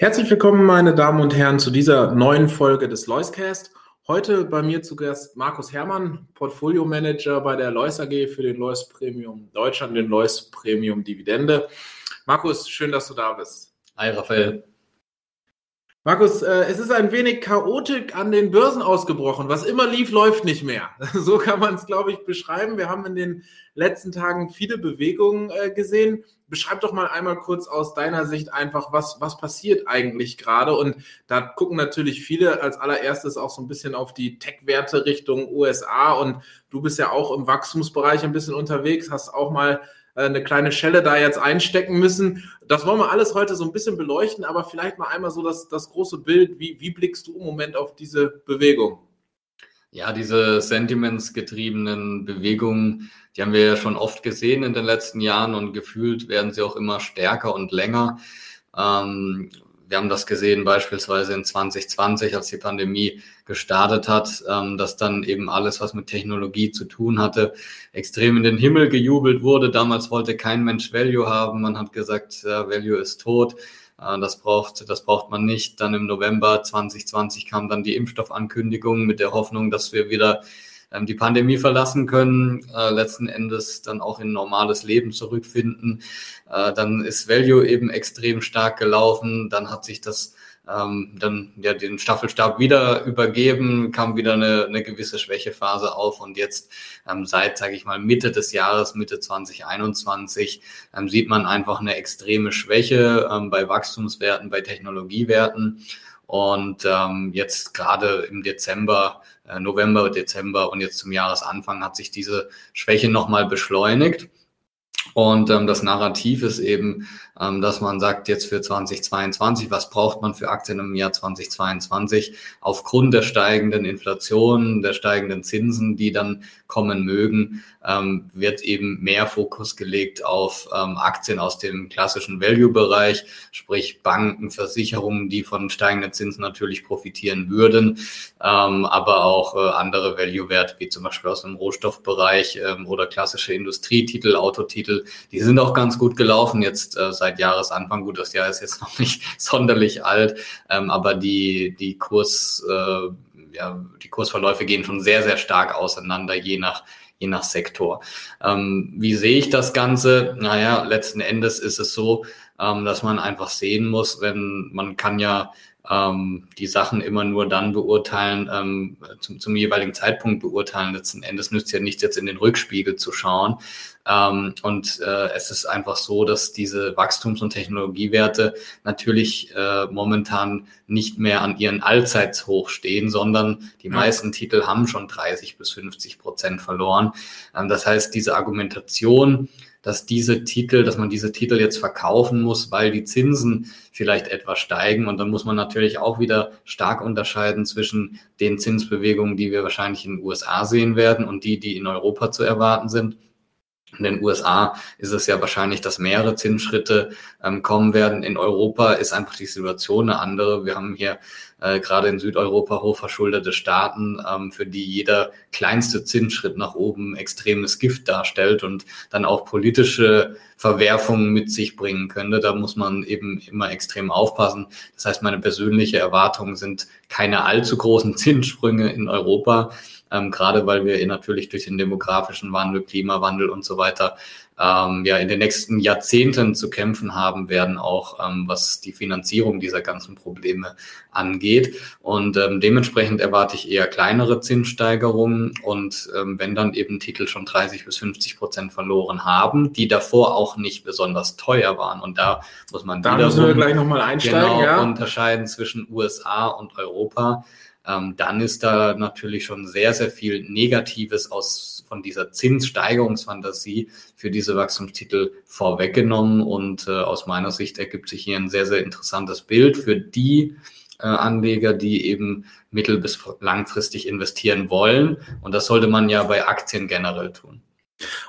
Herzlich willkommen, meine Damen und Herren, zu dieser neuen Folge des Loiscast. Heute bei mir zu Gast Markus Herrmann, Portfolio Manager bei der Lois AG für den Lois Premium Deutschland, den Lois Premium Dividende. Markus, schön, dass du da bist. Hi, Raphael. Markus, äh, es ist ein wenig Chaotik an den Börsen ausgebrochen. Was immer lief, läuft nicht mehr. So kann man es, glaube ich, beschreiben. Wir haben in den letzten Tagen viele Bewegungen äh, gesehen. Beschreib doch mal einmal kurz aus deiner Sicht einfach, was, was passiert eigentlich gerade. Und da gucken natürlich viele als allererstes auch so ein bisschen auf die Tech-Werte Richtung USA. Und du bist ja auch im Wachstumsbereich ein bisschen unterwegs, hast auch mal eine kleine Schelle da jetzt einstecken müssen. Das wollen wir alles heute so ein bisschen beleuchten, aber vielleicht mal einmal so das, das große Bild. Wie, wie blickst du im Moment auf diese Bewegung? Ja, diese sentimentsgetriebenen Bewegungen, die haben wir ja schon oft gesehen in den letzten Jahren und gefühlt werden sie auch immer stärker und länger. Ähm, wir haben das gesehen beispielsweise in 2020, als die Pandemie gestartet hat, ähm, dass dann eben alles, was mit Technologie zu tun hatte, extrem in den Himmel gejubelt wurde. Damals wollte kein Mensch Value haben. Man hat gesagt, Value ist tot. Äh, das braucht, das braucht man nicht. Dann im November 2020 kam dann die Impfstoffankündigung mit der Hoffnung, dass wir wieder ähm, die Pandemie verlassen können, äh, letzten Endes dann auch in normales Leben zurückfinden. Äh, dann ist Value eben extrem stark gelaufen. Dann hat sich das ähm, dann ja den Staffelstab wieder übergeben, kam wieder eine, eine gewisse Schwächephase auf und jetzt ähm, seit, sage ich mal, Mitte des Jahres, Mitte 2021, ähm, sieht man einfach eine extreme Schwäche ähm, bei Wachstumswerten, bei Technologiewerten. Und ähm, jetzt gerade im Dezember, äh, November, Dezember und jetzt zum Jahresanfang hat sich diese Schwäche nochmal beschleunigt. Und ähm, das Narrativ ist eben, ähm, dass man sagt, jetzt für 2022, was braucht man für Aktien im Jahr 2022? Aufgrund der steigenden Inflation, der steigenden Zinsen, die dann kommen mögen, ähm, wird eben mehr Fokus gelegt auf ähm, Aktien aus dem klassischen Value-Bereich, sprich Banken, Versicherungen, die von steigenden Zinsen natürlich profitieren würden, ähm, aber auch äh, andere Value-Werte, wie zum Beispiel aus dem Rohstoffbereich ähm, oder klassische Industrietitel, Autotitel, die sind auch ganz gut gelaufen jetzt äh, seit Jahresanfang. Gut, das Jahr ist jetzt noch nicht sonderlich alt, ähm, aber die, die Kurs, äh, ja, die Kursverläufe gehen schon sehr, sehr stark auseinander, je nach je nach Sektor. Ähm, wie sehe ich das Ganze? Naja, letzten Endes ist es so, ähm, dass man einfach sehen muss, wenn man kann ja ähm, die Sachen immer nur dann beurteilen, ähm, zum, zum jeweiligen Zeitpunkt beurteilen. Letzten Endes nützt ja nichts, jetzt in den Rückspiegel zu schauen. Ähm, und äh, es ist einfach so, dass diese Wachstums- und Technologiewerte natürlich äh, momentan nicht mehr an ihren Allzeitshoch stehen, sondern die ja. meisten Titel haben schon 30 bis 50 Prozent verloren. Ähm, das heißt, diese Argumentation, dass diese Titel, dass man diese Titel jetzt verkaufen muss, weil die Zinsen vielleicht etwas steigen. Und dann muss man natürlich auch wieder stark unterscheiden zwischen den Zinsbewegungen, die wir wahrscheinlich in den USA sehen werden und die, die in Europa zu erwarten sind. In den USA ist es ja wahrscheinlich, dass mehrere Zinsschritte ähm, kommen werden. In Europa ist einfach die Situation eine andere. Wir haben hier äh, gerade in Südeuropa hochverschuldete Staaten, ähm, für die jeder kleinste Zinsschritt nach oben extremes Gift darstellt und dann auch politische Verwerfungen mit sich bringen könnte. Da muss man eben immer extrem aufpassen. Das heißt, meine persönliche Erwartungen sind keine allzu großen Zinssprünge in Europa ähm, gerade weil wir natürlich durch den demografischen Wandel, Klimawandel und so weiter ähm, ja in den nächsten Jahrzehnten zu kämpfen haben werden, auch ähm, was die Finanzierung dieser ganzen Probleme angeht. Und ähm, dementsprechend erwarte ich eher kleinere Zinssteigerungen und ähm, wenn dann eben Titel schon 30 bis 50 Prozent verloren haben, die davor auch nicht besonders teuer waren. Und da muss man da müssen wir gleich nochmal einsteigen, genau, ja. unterscheiden zwischen USA und Europa ähm, dann ist da natürlich schon sehr, sehr viel Negatives aus von dieser Zinssteigerungsfantasie für diese Wachstumstitel vorweggenommen. Und äh, aus meiner Sicht ergibt sich hier ein sehr, sehr interessantes Bild für die äh, Anleger, die eben mittel- bis langfristig investieren wollen. Und das sollte man ja bei Aktien generell tun.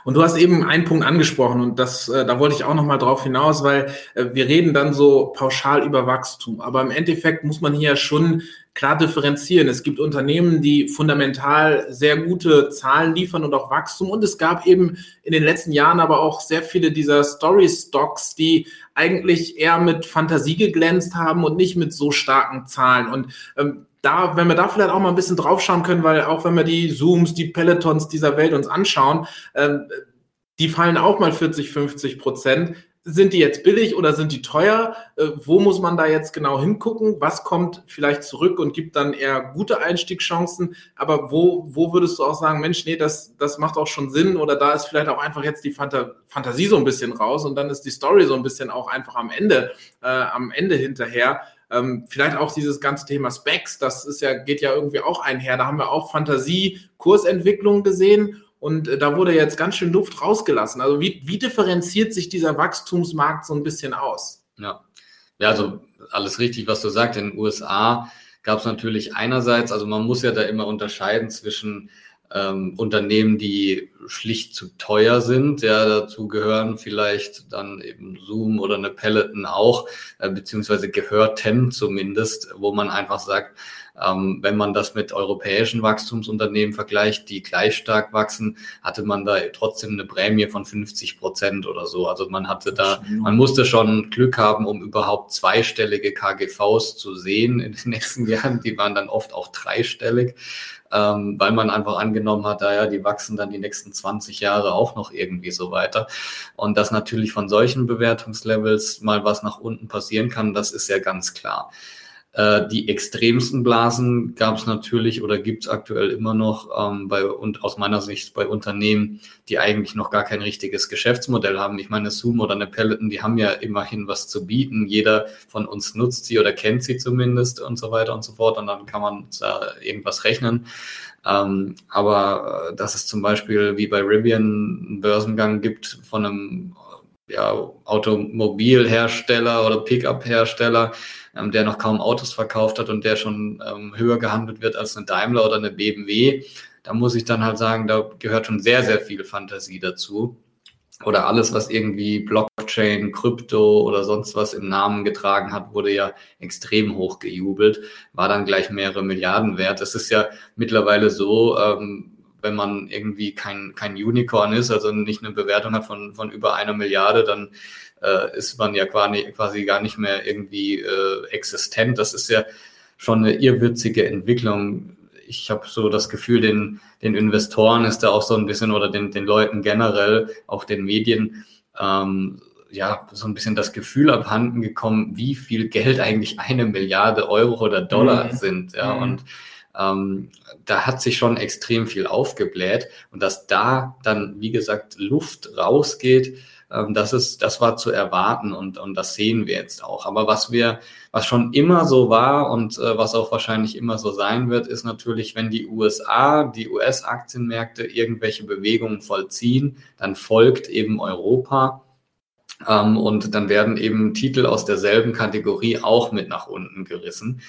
Und du hast eben einen Punkt angesprochen und das, äh, da wollte ich auch noch mal drauf hinaus, weil äh, wir reden dann so pauschal über Wachstum, aber im Endeffekt muss man hier schon klar differenzieren. Es gibt Unternehmen, die fundamental sehr gute Zahlen liefern und auch Wachstum und es gab eben in den letzten Jahren aber auch sehr viele dieser Story Stocks, die eigentlich eher mit Fantasie geglänzt haben und nicht mit so starken Zahlen und ähm, da, wenn wir da vielleicht auch mal ein bisschen draufschauen können, weil auch wenn wir die Zooms, die Pelotons dieser Welt uns anschauen, äh, die fallen auch mal 40, 50 Prozent. Sind die jetzt billig oder sind die teuer? Äh, wo muss man da jetzt genau hingucken? Was kommt vielleicht zurück und gibt dann eher gute Einstiegschancen? Aber wo, wo würdest du auch sagen, Mensch, nee, das, das macht auch schon Sinn oder da ist vielleicht auch einfach jetzt die Fanta Fantasie so ein bisschen raus und dann ist die Story so ein bisschen auch einfach am Ende, äh, am Ende hinterher. Ähm, vielleicht auch dieses ganze Thema Specs, das ist ja, geht ja irgendwie auch einher. Da haben wir auch Fantasie, Kursentwicklung gesehen und äh, da wurde jetzt ganz schön Luft rausgelassen. Also wie, wie differenziert sich dieser Wachstumsmarkt so ein bisschen aus? Ja. ja, also alles richtig, was du sagst. In den USA gab es natürlich einerseits, also man muss ja da immer unterscheiden zwischen ähm, Unternehmen, die schlicht zu teuer sind. Ja, dazu gehören vielleicht dann eben Zoom oder eine Peloton auch, äh, beziehungsweise gehörten zumindest, wo man einfach sagt, ähm, wenn man das mit europäischen Wachstumsunternehmen vergleicht, die gleich stark wachsen, hatte man da trotzdem eine Prämie von 50 Prozent oder so. Also man hatte da, man musste schon Glück haben, um überhaupt zweistellige KGVs zu sehen in den nächsten Jahren. Die waren dann oft auch dreistellig ähm, weil man einfach angenommen hat, naja, die wachsen dann die nächsten 20 Jahre auch noch irgendwie so weiter. Und dass natürlich von solchen Bewertungslevels mal was nach unten passieren kann, das ist ja ganz klar. Äh, die extremsten Blasen gab es natürlich oder gibt es aktuell immer noch ähm, bei und aus meiner Sicht bei Unternehmen, die eigentlich noch gar kein richtiges Geschäftsmodell haben. Ich meine, Zoom oder eine Peloton, die haben ja immerhin was zu bieten. Jeder von uns nutzt sie oder kennt sie zumindest und so weiter und so fort. Und dann kann man da irgendwas rechnen. Ähm, aber äh, dass es zum Beispiel wie bei Rivian einen Börsengang gibt von einem ja, Automobilhersteller oder Pickup-Hersteller, ähm, der noch kaum Autos verkauft hat und der schon ähm, höher gehandelt wird als eine Daimler oder eine BMW, da muss ich dann halt sagen, da gehört schon sehr, sehr viel Fantasie dazu. Oder alles, was irgendwie Blockchain, Krypto oder sonst was im Namen getragen hat, wurde ja extrem hoch gejubelt, war dann gleich mehrere Milliarden wert. Es ist ja mittlerweile so, ähm, wenn man irgendwie kein, kein Unicorn ist, also nicht eine Bewertung hat von, von über einer Milliarde, dann äh, ist man ja quasi, quasi gar nicht mehr irgendwie äh, existent. Das ist ja schon eine irrwitzige Entwicklung. Ich habe so das Gefühl, den, den Investoren ist da auch so ein bisschen oder den, den Leuten generell, auch den Medien, ähm, ja, so ein bisschen das Gefühl abhanden gekommen, wie viel Geld eigentlich eine Milliarde Euro oder Dollar mhm. sind. Ja, mhm. und ähm, da hat sich schon extrem viel aufgebläht und dass da dann, wie gesagt, Luft rausgeht, ähm, das ist, das war zu erwarten und, und das sehen wir jetzt auch. Aber was wir, was schon immer so war und äh, was auch wahrscheinlich immer so sein wird, ist natürlich, wenn die USA, die US-Aktienmärkte irgendwelche Bewegungen vollziehen, dann folgt eben Europa. Ähm, und dann werden eben Titel aus derselben Kategorie auch mit nach unten gerissen.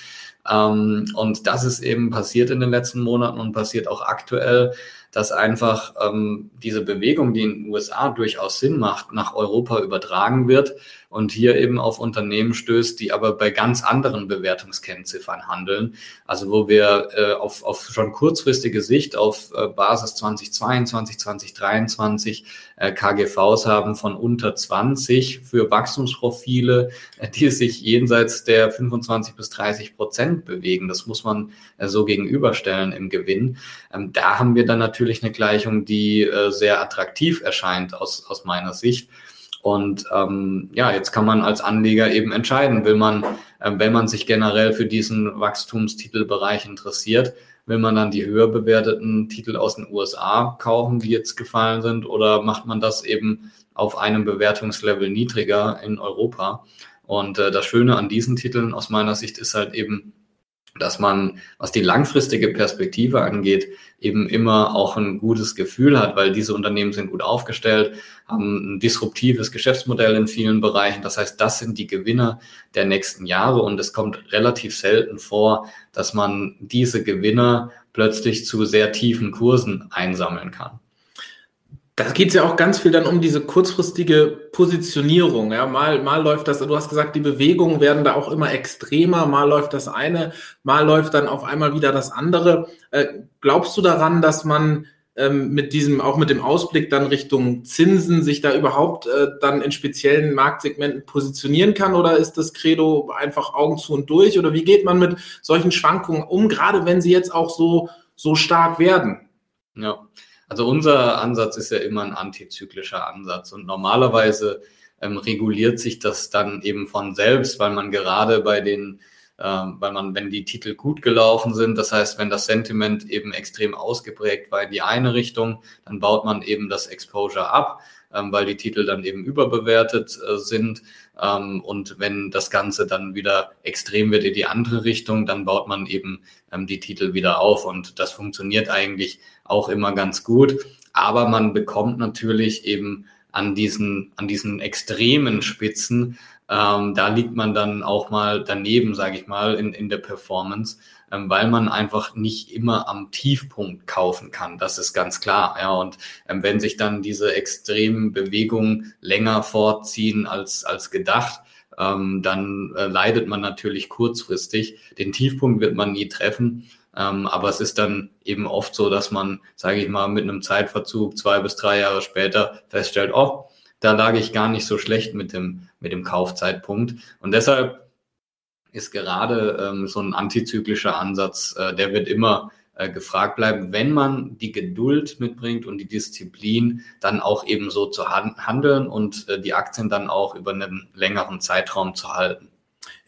Ähm, und das ist eben passiert in den letzten Monaten und passiert auch aktuell dass einfach ähm, diese Bewegung, die in den USA durchaus Sinn macht, nach Europa übertragen wird und hier eben auf Unternehmen stößt, die aber bei ganz anderen Bewertungskennziffern handeln. Also wo wir äh, auf, auf schon kurzfristige Sicht auf äh, Basis 2022, 2023 äh, KGVs haben von unter 20 für Wachstumsprofile, äh, die sich jenseits der 25 bis 30 Prozent bewegen. Das muss man äh, so gegenüberstellen im Gewinn. Ähm, da haben wir dann natürlich eine Gleichung, die äh, sehr attraktiv erscheint aus, aus meiner Sicht. Und ähm, ja, jetzt kann man als Anleger eben entscheiden, will man, äh, wenn man sich generell für diesen Wachstumstitelbereich interessiert, will man dann die höher bewerteten Titel aus den USA kaufen, die jetzt gefallen sind, oder macht man das eben auf einem Bewertungslevel niedriger in Europa? Und äh, das Schöne an diesen Titeln aus meiner Sicht ist halt eben, dass man, was die langfristige Perspektive angeht, eben immer auch ein gutes Gefühl hat, weil diese Unternehmen sind gut aufgestellt, haben ein disruptives Geschäftsmodell in vielen Bereichen. Das heißt, das sind die Gewinner der nächsten Jahre und es kommt relativ selten vor, dass man diese Gewinner plötzlich zu sehr tiefen Kursen einsammeln kann. Da geht es ja auch ganz viel dann um diese kurzfristige Positionierung. Ja, mal, mal läuft das, du hast gesagt, die Bewegungen werden da auch immer extremer, mal läuft das eine, mal läuft dann auf einmal wieder das andere. Äh, glaubst du daran, dass man ähm, mit diesem, auch mit dem Ausblick dann Richtung Zinsen sich da überhaupt äh, dann in speziellen Marktsegmenten positionieren kann? Oder ist das Credo einfach Augen zu und durch? Oder wie geht man mit solchen Schwankungen um, gerade wenn sie jetzt auch so, so stark werden? Ja. Also unser Ansatz ist ja immer ein antizyklischer Ansatz und normalerweise ähm, reguliert sich das dann eben von selbst, weil man gerade bei den, ähm, weil man, wenn die Titel gut gelaufen sind, das heißt, wenn das Sentiment eben extrem ausgeprägt war in die eine Richtung, dann baut man eben das Exposure ab, ähm, weil die Titel dann eben überbewertet äh, sind. Ähm, und wenn das Ganze dann wieder extrem wird in die andere Richtung, dann baut man eben ähm, die Titel wieder auf. Und das funktioniert eigentlich auch immer ganz gut. Aber man bekommt natürlich eben an diesen, an diesen extremen Spitzen, ähm, da liegt man dann auch mal daneben, sage ich mal, in, in der Performance, ähm, weil man einfach nicht immer am Tiefpunkt kaufen kann. Das ist ganz klar. Ja, und ähm, wenn sich dann diese extremen Bewegungen länger fortziehen als, als gedacht, ähm, dann äh, leidet man natürlich kurzfristig. Den Tiefpunkt wird man nie treffen. Ähm, aber es ist dann eben oft so, dass man, sage ich mal, mit einem Zeitverzug zwei bis drei Jahre später feststellt, oh, da lag ich gar nicht so schlecht mit dem, mit dem Kaufzeitpunkt. Und deshalb ist gerade ähm, so ein antizyklischer Ansatz, äh, der wird immer äh, gefragt bleiben, wenn man die Geduld mitbringt und die Disziplin, dann auch eben so zu handeln und äh, die Aktien dann auch über einen längeren Zeitraum zu halten.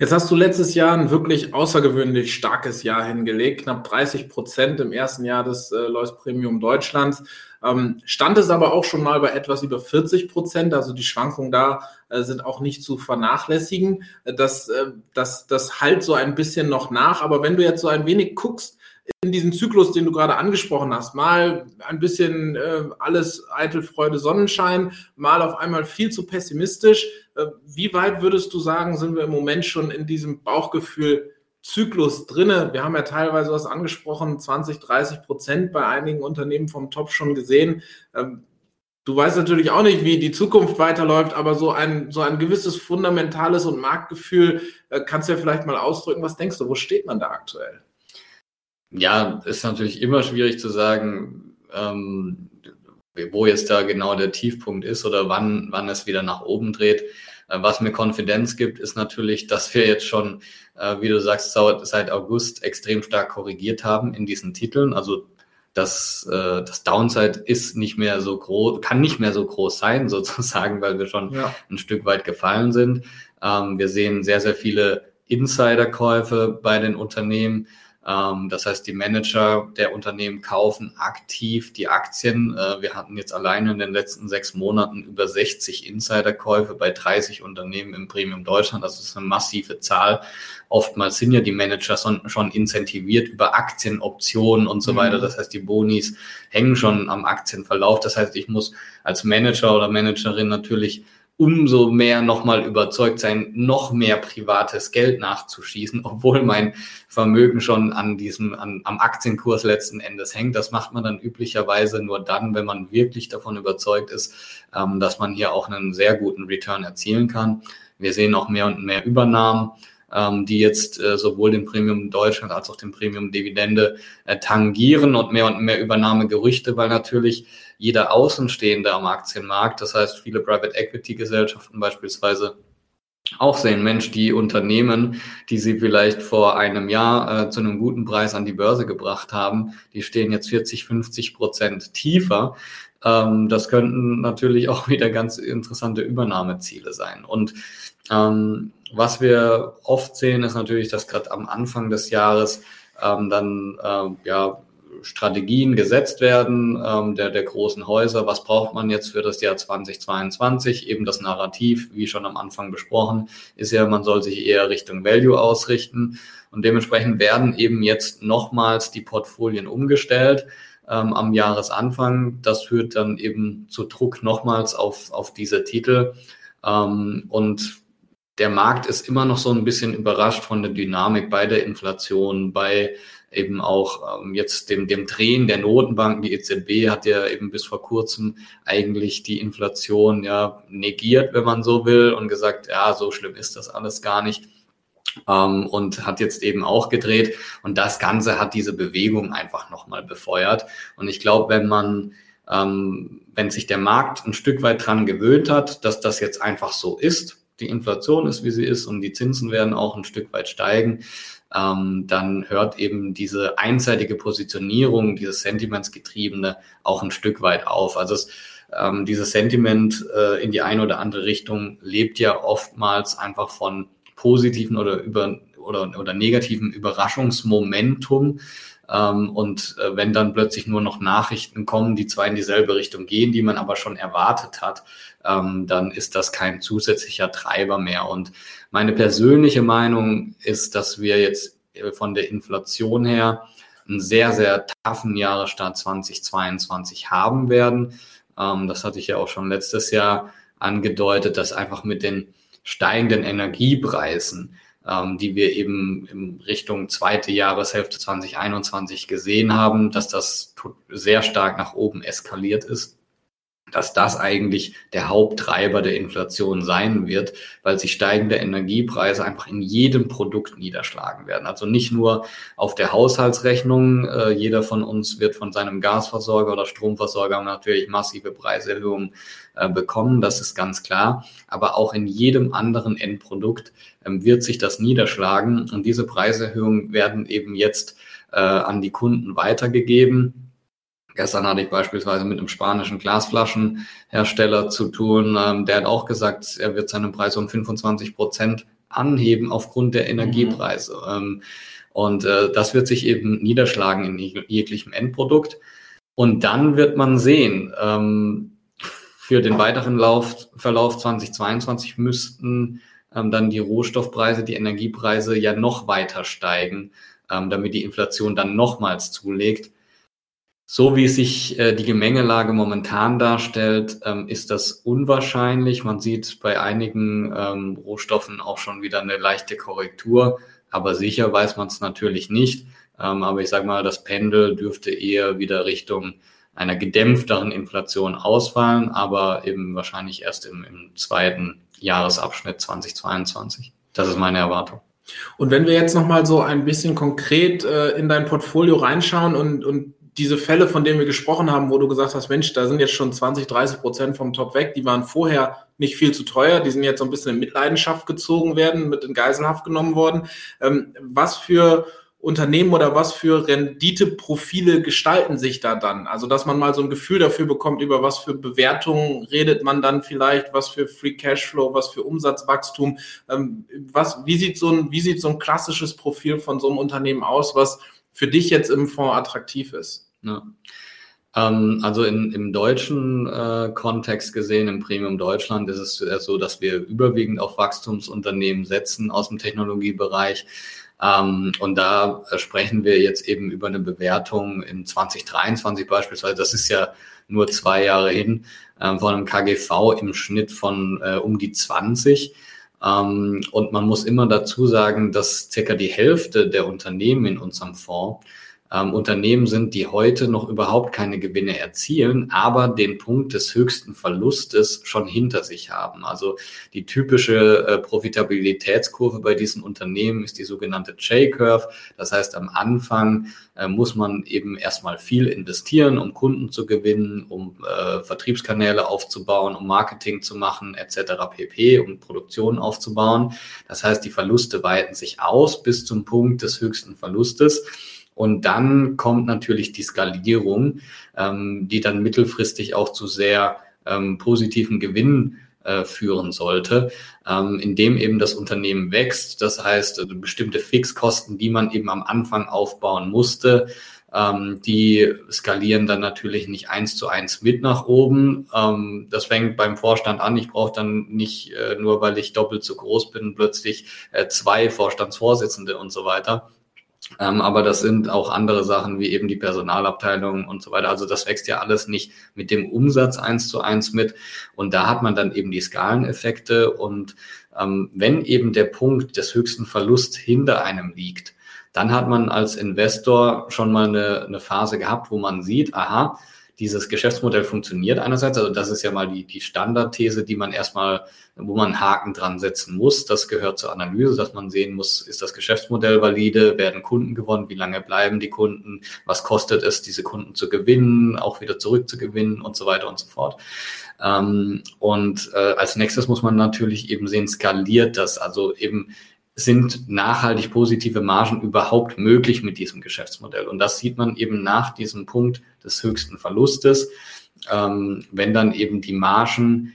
Jetzt hast du letztes Jahr ein wirklich außergewöhnlich starkes Jahr hingelegt, knapp 30 Prozent im ersten Jahr des äh, Lois Premium Deutschlands. Ähm, stand es aber auch schon mal bei etwas über 40 Prozent, also die Schwankungen da äh, sind auch nicht zu vernachlässigen. Äh, das, äh, das, das halt so ein bisschen noch nach, aber wenn du jetzt so ein wenig guckst, in diesen Zyklus, den du gerade angesprochen hast, mal ein bisschen äh, alles eitel Freude, Sonnenschein, mal auf einmal viel zu pessimistisch. Äh, wie weit würdest du sagen, sind wir im Moment schon in diesem Bauchgefühl Zyklus drinne? Wir haben ja teilweise was angesprochen, 20, 30 Prozent bei einigen Unternehmen vom Top schon gesehen. Ähm, du weißt natürlich auch nicht, wie die Zukunft weiterläuft, aber so ein, so ein gewisses fundamentales und Marktgefühl äh, kannst du ja vielleicht mal ausdrücken. Was denkst du, wo steht man da aktuell? Ja, ist natürlich immer schwierig zu sagen, ähm, wo jetzt da genau der Tiefpunkt ist oder wann, wann es wieder nach oben dreht. Äh, was mir Konfidenz gibt, ist natürlich, dass wir jetzt schon, äh, wie du sagst, seit August extrem stark korrigiert haben in diesen Titeln. Also das, äh, das Downside ist nicht mehr so groß, kann nicht mehr so groß sein, sozusagen, weil wir schon ja. ein Stück weit gefallen sind. Ähm, wir sehen sehr, sehr viele Insiderkäufe bei den Unternehmen. Ähm, das heißt, die Manager der Unternehmen kaufen aktiv die Aktien. Äh, wir hatten jetzt alleine in den letzten sechs Monaten über 60 Insiderkäufe bei 30 Unternehmen im Premium Deutschland. Das ist eine massive Zahl. Oftmals sind ja die Manager schon, schon incentiviert über Aktienoptionen und so mhm. weiter. Das heißt, die Bonis hängen schon am Aktienverlauf. Das heißt, ich muss als Manager oder Managerin natürlich umso mehr nochmal überzeugt sein, noch mehr privates Geld nachzuschießen, obwohl mein Vermögen schon an diesem, an, am Aktienkurs letzten Endes hängt. Das macht man dann üblicherweise nur dann, wenn man wirklich davon überzeugt ist, ähm, dass man hier auch einen sehr guten Return erzielen kann. Wir sehen auch mehr und mehr Übernahmen ähm, die jetzt äh, sowohl den Premium Deutschland als auch den Premium Dividende äh, tangieren und mehr und mehr Übernahmegerüchte, weil natürlich jeder Außenstehende am Aktienmarkt, das heißt viele Private Equity Gesellschaften beispielsweise, auch sehen, Mensch, die Unternehmen, die sie vielleicht vor einem Jahr äh, zu einem guten Preis an die Börse gebracht haben, die stehen jetzt 40, 50 Prozent tiefer. Ähm, das könnten natürlich auch wieder ganz interessante Übernahmeziele sein. Und ähm, was wir oft sehen, ist natürlich, dass gerade am Anfang des Jahres ähm, dann äh, ja Strategien gesetzt werden ähm, der, der großen Häuser. Was braucht man jetzt für das Jahr 2022? Eben das Narrativ, wie schon am Anfang besprochen, ist ja, man soll sich eher Richtung Value ausrichten. Und dementsprechend werden eben jetzt nochmals die Portfolien umgestellt ähm, am Jahresanfang. Das führt dann eben zu Druck nochmals auf, auf diese Titel. Ähm, und der Markt ist immer noch so ein bisschen überrascht von der Dynamik bei der Inflation, bei eben auch ähm, jetzt dem, dem Drehen der Notenbanken. Die EZB hat ja eben bis vor kurzem eigentlich die Inflation ja negiert, wenn man so will, und gesagt, ja, so schlimm ist das alles gar nicht. Ähm, und hat jetzt eben auch gedreht. Und das Ganze hat diese Bewegung einfach nochmal befeuert. Und ich glaube, wenn man, ähm, wenn sich der Markt ein Stück weit dran gewöhnt hat, dass das jetzt einfach so ist, die Inflation ist, wie sie ist und die Zinsen werden auch ein Stück weit steigen, ähm, dann hört eben diese einseitige Positionierung, dieses Sentimentsgetriebene auch ein Stück weit auf. Also es, ähm, dieses Sentiment äh, in die eine oder andere Richtung lebt ja oftmals einfach von positiven oder über oder, oder negativen Überraschungsmomentum. Ähm, und äh, wenn dann plötzlich nur noch Nachrichten kommen, die zwar in dieselbe Richtung gehen, die man aber schon erwartet hat, ähm, dann ist das kein zusätzlicher Treiber mehr. Und meine persönliche Meinung ist, dass wir jetzt äh, von der Inflation her einen sehr, sehr taffen Jahresstart 2022 haben werden. Ähm, das hatte ich ja auch schon letztes Jahr angedeutet, dass einfach mit den steigenden Energiepreisen ähm, die wir eben in Richtung zweite Jahreshälfte 2021 gesehen haben, dass das sehr stark nach oben eskaliert ist dass das eigentlich der Haupttreiber der Inflation sein wird, weil sich steigende Energiepreise einfach in jedem Produkt niederschlagen werden. Also nicht nur auf der Haushaltsrechnung. Äh, jeder von uns wird von seinem Gasversorger oder Stromversorger natürlich massive Preiserhöhungen äh, bekommen. Das ist ganz klar. Aber auch in jedem anderen Endprodukt ähm, wird sich das niederschlagen. Und diese Preiserhöhungen werden eben jetzt äh, an die Kunden weitergegeben Gestern hatte ich beispielsweise mit einem spanischen Glasflaschenhersteller zu tun. Ähm, der hat auch gesagt, er wird seinen Preis um 25 Prozent anheben aufgrund der Energiepreise. Mhm. Und äh, das wird sich eben niederschlagen in jeglichem Endprodukt. Und dann wird man sehen, ähm, für den weiteren Lauf, Verlauf 2022 müssten ähm, dann die Rohstoffpreise, die Energiepreise ja noch weiter steigen, ähm, damit die Inflation dann nochmals zulegt. So wie sich äh, die Gemengelage momentan darstellt, ähm, ist das unwahrscheinlich. Man sieht bei einigen ähm, Rohstoffen auch schon wieder eine leichte Korrektur, aber sicher weiß man es natürlich nicht. Ähm, aber ich sage mal, das Pendel dürfte eher wieder Richtung einer gedämpfteren Inflation ausfallen, aber eben wahrscheinlich erst im, im zweiten Jahresabschnitt 2022. Das ist meine Erwartung. Und wenn wir jetzt nochmal so ein bisschen konkret äh, in dein Portfolio reinschauen und, und diese Fälle, von denen wir gesprochen haben, wo du gesagt hast, Mensch, da sind jetzt schon 20, 30 Prozent vom Top weg, die waren vorher nicht viel zu teuer, die sind jetzt so ein bisschen in Mitleidenschaft gezogen werden, mit in Geiselhaft genommen worden. Ähm, was für Unternehmen oder was für Renditeprofile gestalten sich da dann? Also, dass man mal so ein Gefühl dafür bekommt, über was für Bewertungen redet man dann vielleicht, was für Free Cashflow, was für Umsatzwachstum. Ähm, was, wie, sieht so ein, wie sieht so ein klassisches Profil von so einem Unternehmen aus, was für dich jetzt im Fonds attraktiv ist? Ja. Ähm, also in, im deutschen äh, Kontext gesehen, im Premium Deutschland, ist es so, dass wir überwiegend auf Wachstumsunternehmen setzen aus dem Technologiebereich. Ähm, und da sprechen wir jetzt eben über eine Bewertung in 2023 beispielsweise. Das ist ja nur zwei Jahre hin, äh, von einem KGV im Schnitt von äh, um die 20. Ähm, und man muss immer dazu sagen, dass circa die Hälfte der Unternehmen in unserem Fonds ähm, Unternehmen sind, die heute noch überhaupt keine Gewinne erzielen, aber den Punkt des höchsten Verlustes schon hinter sich haben. Also die typische äh, Profitabilitätskurve bei diesen Unternehmen ist die sogenannte J-Curve. Das heißt, am Anfang äh, muss man eben erstmal viel investieren, um Kunden zu gewinnen, um äh, Vertriebskanäle aufzubauen, um Marketing zu machen, etc. pp, um Produktion aufzubauen. Das heißt, die Verluste weiten sich aus bis zum Punkt des höchsten Verlustes. Und dann kommt natürlich die Skalierung, ähm, die dann mittelfristig auch zu sehr ähm, positiven Gewinnen äh, führen sollte, ähm, indem eben das Unternehmen wächst. Das heißt, also bestimmte Fixkosten, die man eben am Anfang aufbauen musste, Ähm, die skalieren dann natürlich nicht eins zu eins mit nach oben. Ähm, das fängt beim Vorstand an. Ich brauche dann nicht äh, nur, weil ich doppelt so groß bin, plötzlich äh, zwei Vorstandsvorsitzende und so weiter. Ähm, aber das sind auch andere Sachen wie eben die Personalabteilung und so weiter. Also das wächst ja alles nicht mit dem Umsatz eins zu eins mit. Und da hat man dann eben die Skaleneffekte. Und ähm, wenn eben der Punkt des höchsten Verlusts hinter einem liegt, dann hat man als Investor schon mal eine, eine Phase gehabt, wo man sieht, aha, dieses Geschäftsmodell funktioniert einerseits, also das ist ja mal die, die Standardthese, die man erstmal, wo man Haken dran setzen muss. Das gehört zur Analyse, dass man sehen muss, ist das Geschäftsmodell valide, werden Kunden gewonnen, wie lange bleiben die Kunden, was kostet es, diese Kunden zu gewinnen, auch wieder zurückzugewinnen und so weiter und so fort. Ähm, und äh, als nächstes muss man natürlich eben sehen, skaliert das, also eben sind nachhaltig positive Margen überhaupt möglich mit diesem Geschäftsmodell? Und das sieht man eben nach diesem Punkt des höchsten Verlustes, ähm, wenn dann eben die Margen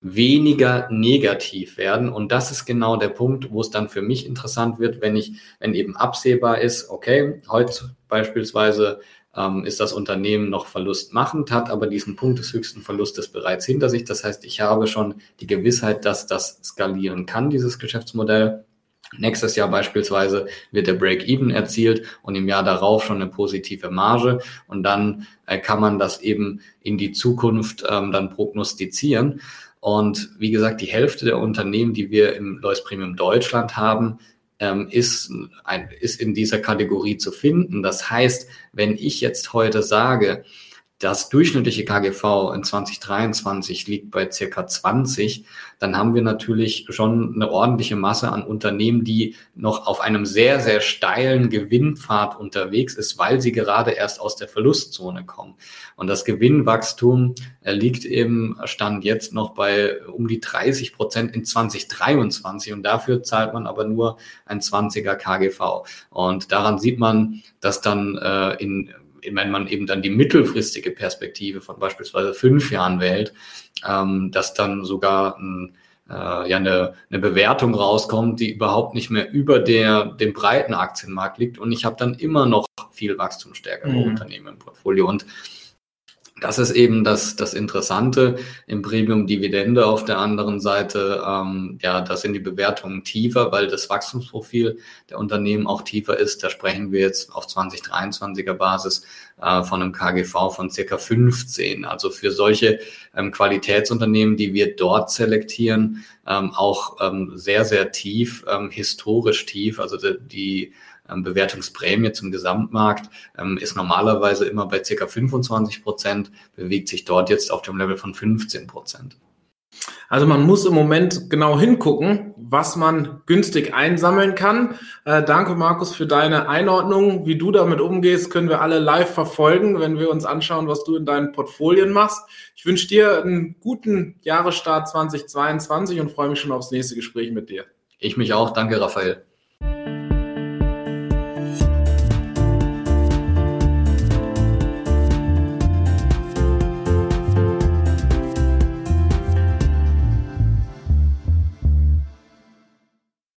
weniger negativ werden. Und das ist genau der Punkt, wo es dann für mich interessant wird, wenn ich, wenn eben absehbar ist, okay, heute beispielsweise ähm, ist das Unternehmen noch verlustmachend, hat aber diesen Punkt des höchsten Verlustes bereits hinter sich. Das heißt, ich habe schon die Gewissheit, dass das skalieren kann, dieses Geschäftsmodell. Nächstes Jahr beispielsweise wird der Break-Even erzielt und im Jahr darauf schon eine positive Marge. Und dann äh, kann man das eben in die Zukunft ähm, dann prognostizieren. Und wie gesagt, die Hälfte der Unternehmen, die wir im Lois Premium Deutschland haben, ähm, ist, ein, ist in dieser Kategorie zu finden. Das heißt, wenn ich jetzt heute sage, das durchschnittliche KGV in 2023 liegt bei circa 20, dann haben wir natürlich schon eine ordentliche Masse an Unternehmen, die noch auf einem sehr, sehr steilen Gewinnpfad unterwegs ist, weil sie gerade erst aus der Verlustzone kommen. Und das Gewinnwachstum äh, liegt im Stand jetzt noch bei um die 30 Prozent in 2023 und dafür zahlt man aber nur ein 20er KGV. Und daran sieht man, dass dann äh, in wenn man eben dann die mittelfristige Perspektive von beispielsweise fünf Jahren wählt, ähm, dass dann sogar ein, äh, ja eine, eine Bewertung rauskommt, die überhaupt nicht mehr über der, dem breiten Aktienmarkt liegt. Und ich habe dann immer noch viel wachstumsstärkere mhm. Unternehmen im Portfolio. Und das ist eben das, das Interessante im Premium-Dividende auf der anderen Seite. Ähm, ja, da sind die Bewertungen tiefer, weil das Wachstumsprofil der Unternehmen auch tiefer ist. Da sprechen wir jetzt auf 2023er Basis äh, von einem KGV von circa 15. Also für solche ähm, Qualitätsunternehmen, die wir dort selektieren, ähm, auch ähm, sehr, sehr tief, ähm, historisch tief. Also die, die ähm, Bewertungsprämie zum Gesamtmarkt ähm, ist normalerweise immer bei circa 25 Prozent, bewegt sich dort jetzt auf dem Level von 15 Prozent. Also man muss im Moment genau hingucken, was man günstig einsammeln kann. Äh, danke, Markus, für deine Einordnung. Wie du damit umgehst, können wir alle live verfolgen, wenn wir uns anschauen, was du in deinen Portfolien machst. Ich wünsche dir einen guten Jahresstart 2022 und freue mich schon aufs nächste Gespräch mit dir. Ich mich auch. Danke, Raphael.